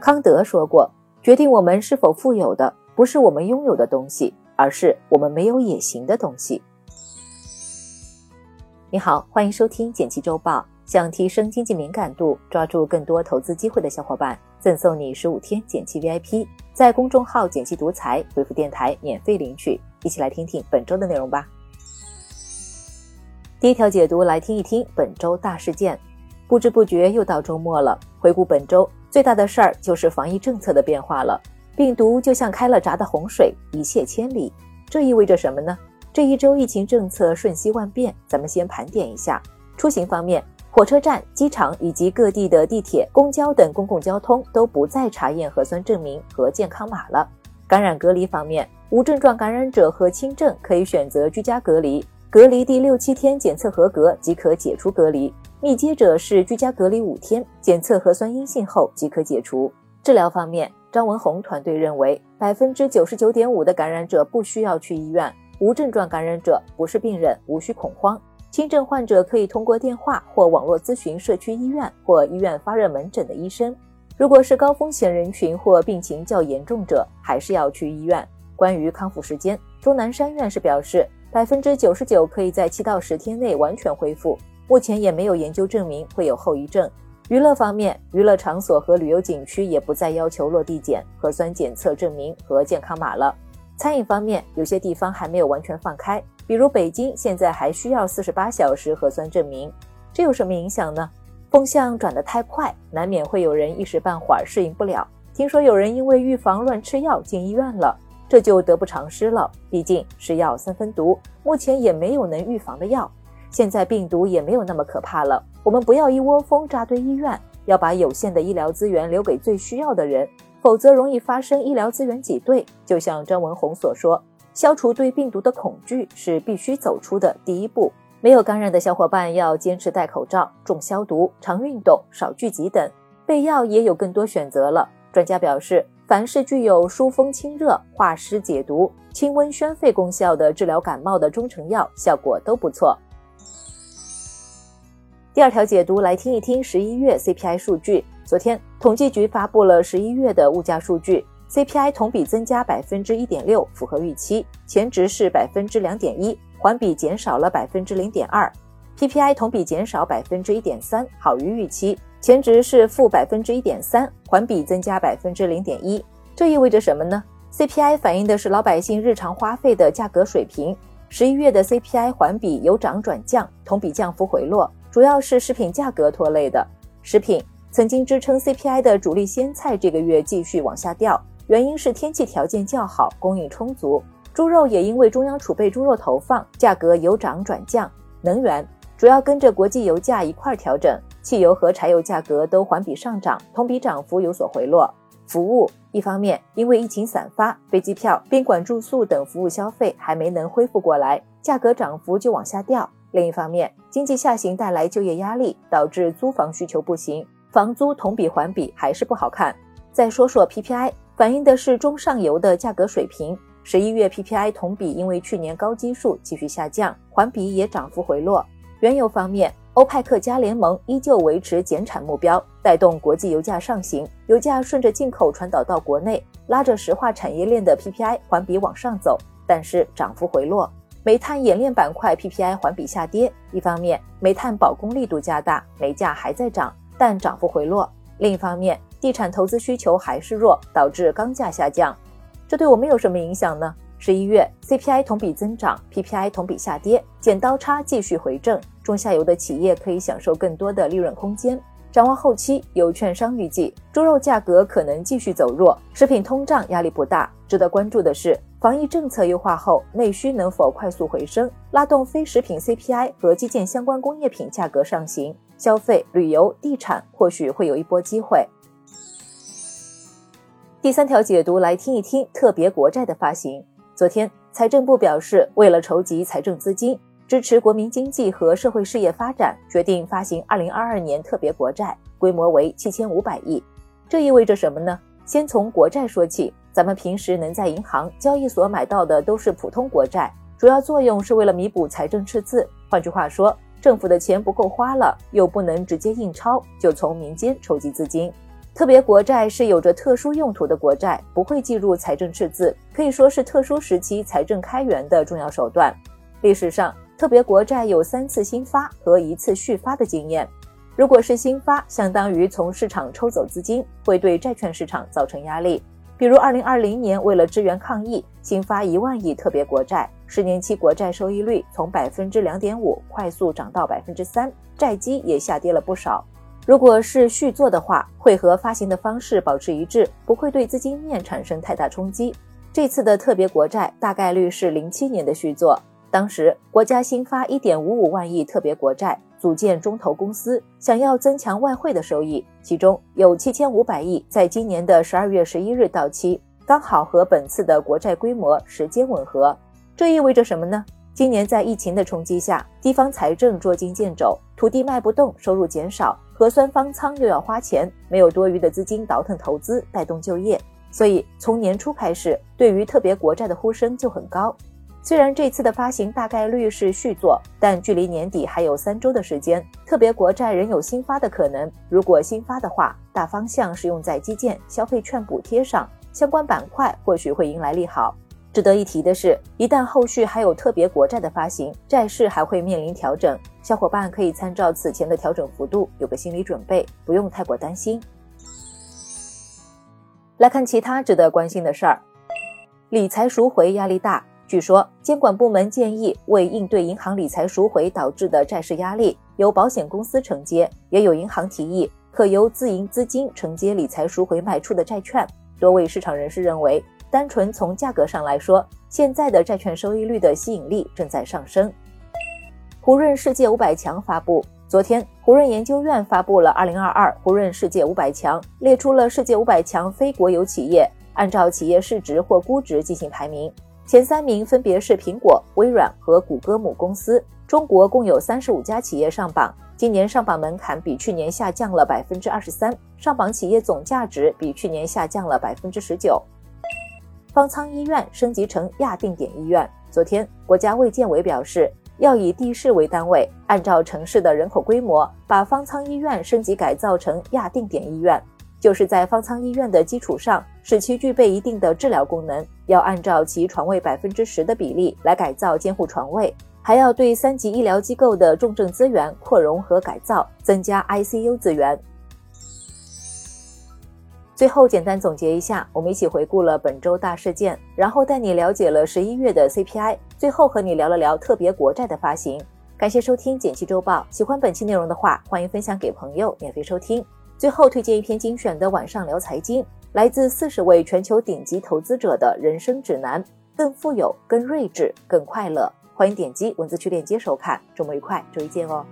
康德说过，决定我们是否富有的，不是我们拥有的东西，而是我们没有野心的东西。你好，欢迎收听简七周报。想提升经济敏感度，抓住更多投资机会的小伙伴，赠送你十五天简七 VIP，在公众号“简七独裁回复“电台”免费领取。一起来听听本周的内容吧。第一条解读，来听一听本周大事件。不知不觉又到周末了，回顾本周最大的事儿就是防疫政策的变化了。病毒就像开了闸的洪水，一泻千里。这意味着什么呢？这一周疫情政策瞬息万变，咱们先盘点一下。出行方面。火车站、机场以及各地的地铁、公交等公共交通都不再查验核酸证明和健康码了。感染隔离方面，无症状感染者和轻症可以选择居家隔离，隔离第六七天检测合格即可解除隔离；密接者是居家隔离五天，检测核酸阴性后即可解除。治疗方面，张文宏团队认为，百分之九十九点五的感染者不需要去医院，无症状感染者不是病人，无需恐慌。轻症患者可以通过电话或网络咨询社区医院或医院发热门诊的医生。如果是高风险人群或病情较严重者，还是要去医院。关于康复时间，钟南山院士表示，百分之九十九可以在七到十天内完全恢复。目前也没有研究证明会有后遗症。娱乐方面，娱乐场所和旅游景区也不再要求落地检、核酸检测证明和健康码了。餐饮方面，有些地方还没有完全放开。比如北京现在还需要四十八小时核酸证明，这有什么影响呢？风向转得太快，难免会有人一时半会儿适应不了。听说有人因为预防乱吃药进医院了，这就得不偿失了。毕竟是药三分毒，目前也没有能预防的药。现在病毒也没有那么可怕了，我们不要一窝蜂扎堆医院，要把有限的医疗资源留给最需要的人，否则容易发生医疗资源挤兑。就像张文宏所说。消除对病毒的恐惧是必须走出的第一步。没有感染的小伙伴要坚持戴口罩、重消毒、常运动、少聚集等。备药也有更多选择了。专家表示，凡是具有疏风清热、化湿解毒、清温宣肺功效的治疗感冒的中成药，效果都不错。第二条解读来听一听十一月 CPI 数据。昨天，统计局发布了十一月的物价数据。CPI 同比增加百分之一点六，符合预期，前值是百分之两点一，环比减少了百分之零点二。PPI 同比减少百分之一点三，好于预期，前值是负百分之一点三，环比增加百分之零点一。这意味着什么呢？CPI 反映的是老百姓日常花费的价格水平。十一月的 CPI 环比由涨转降，同比降幅回落，主要是食品价格拖累的。食品曾经支撑 CPI 的主力鲜菜，这个月继续往下掉。原因是天气条件较好，供应充足。猪肉也因为中央储备猪肉投放，价格由涨转降。能源主要跟着国际油价一块调整，汽油和柴油价格都环比上涨，同比涨幅有所回落。服务一方面因为疫情散发，飞机票、宾馆住宿等服务消费还没能恢复过来，价格涨幅就往下掉。另一方面，经济下行带来就业压力，导致租房需求不行，房租同比环比还是不好看。再说说 PPI。反映的是中上游的价格水平。十一月 PPI 同比因为去年高基数继续下降，环比也涨幅回落。原油方面，欧派克加联盟依旧维持减产目标，带动国际油价上行，油价顺着进口传导到国内，拉着石化产业链的 PPI 环比往上走，但是涨幅回落。煤炭冶炼板块 PPI 环比下跌，一方面煤炭保供力度加大，煤价还在涨，但涨幅回落；另一方面。地产投资需求还是弱，导致钢价下降，这对我们有什么影响呢？十一月 CPI 同比增长，PPI 同比下跌，剪刀差继续回正，中下游的企业可以享受更多的利润空间。展望后期，有券商预计猪肉价格可能继续走弱，食品通胀压力不大。值得关注的是，防疫政策优化后，内需能否快速回升，拉动非食品 CPI 和基建相关工业品价格上行，消费、旅游、地产或许会有一波机会。第三条解读来听一听特别国债的发行。昨天，财政部表示，为了筹集财政资金，支持国民经济和社会事业发展，决定发行二零二二年特别国债，规模为七千五百亿。这意味着什么呢？先从国债说起，咱们平时能在银行、交易所买到的都是普通国债，主要作用是为了弥补财政赤字。换句话说，政府的钱不够花了，又不能直接印钞，就从民间筹集资金。特别国债是有着特殊用途的国债，不会计入财政赤字，可以说是特殊时期财政开源的重要手段。历史上，特别国债有三次新发和一次续发的经验。如果是新发，相当于从市场抽走资金，会对债券市场造成压力。比如，二零二零年为了支援抗疫，新发一万亿特别国债，十年期国债收益率从百分之两点五快速涨到百分之三，债基也下跌了不少。如果是续作的话，会和发行的方式保持一致，不会对资金面产生太大冲击。这次的特别国债大概率是零七年的续作，当时国家新发一点五五万亿特别国债。组建中投公司，想要增强外汇的收益，其中有七千五百亿在今年的十二月十一日到期，刚好和本次的国债规模时间吻合。这意味着什么呢？今年在疫情的冲击下，地方财政捉襟见肘，土地卖不动，收入减少，核酸方舱又要花钱，没有多余的资金倒腾投资，带动就业，所以从年初开始，对于特别国债的呼声就很高。虽然这次的发行大概率是续作，但距离年底还有三周的时间，特别国债仍有新发的可能。如果新发的话，大方向是用在基建、消费券补贴上，相关板块或许会迎来利好。值得一提的是，一旦后续还有特别国债的发行，债市还会面临调整。小伙伴可以参照此前的调整幅度，有个心理准备，不用太过担心。来看其他值得关心的事儿，理财赎回压力大。据说，监管部门建议为应对银行理财赎回导致的债市压力，由保险公司承接；也有银行提议可由自营资金承接理财赎回卖出的债券。多位市场人士认为，单纯从价格上来说，现在的债券收益率的吸引力正在上升。胡润世界五百强发布，昨天，胡润研究院发布了二零二二胡润世界五百强，列出了世界五百强非国有企业，按照企业市值或估值进行排名。前三名分别是苹果、微软和谷歌母公司。中国共有三十五家企业上榜，今年上榜门槛比去年下降了百分之二十三，上榜企业总价值比去年下降了百分之十九。方舱医院升级成亚定点医院。昨天，国家卫健委表示，要以地市为单位，按照城市的人口规模，把方舱医院升级改造成亚定点医院。就是在方舱医院的基础上，使其具备一定的治疗功能，要按照其床位百分之十的比例来改造监护床位，还要对三级医疗机构的重症资源扩容和改造，增加 ICU 资源。最后简单总结一下，我们一起回顾了本周大事件，然后带你了解了十一月的 CPI，最后和你聊了聊特别国债的发行。感谢收听简七周报，喜欢本期内容的话，欢迎分享给朋友，免费收听。最后推荐一篇精选的晚上聊财经，来自四十位全球顶级投资者的人生指南，更富有、更睿智、更快乐。欢迎点击文字区链接收看。周末愉快，周一见哦。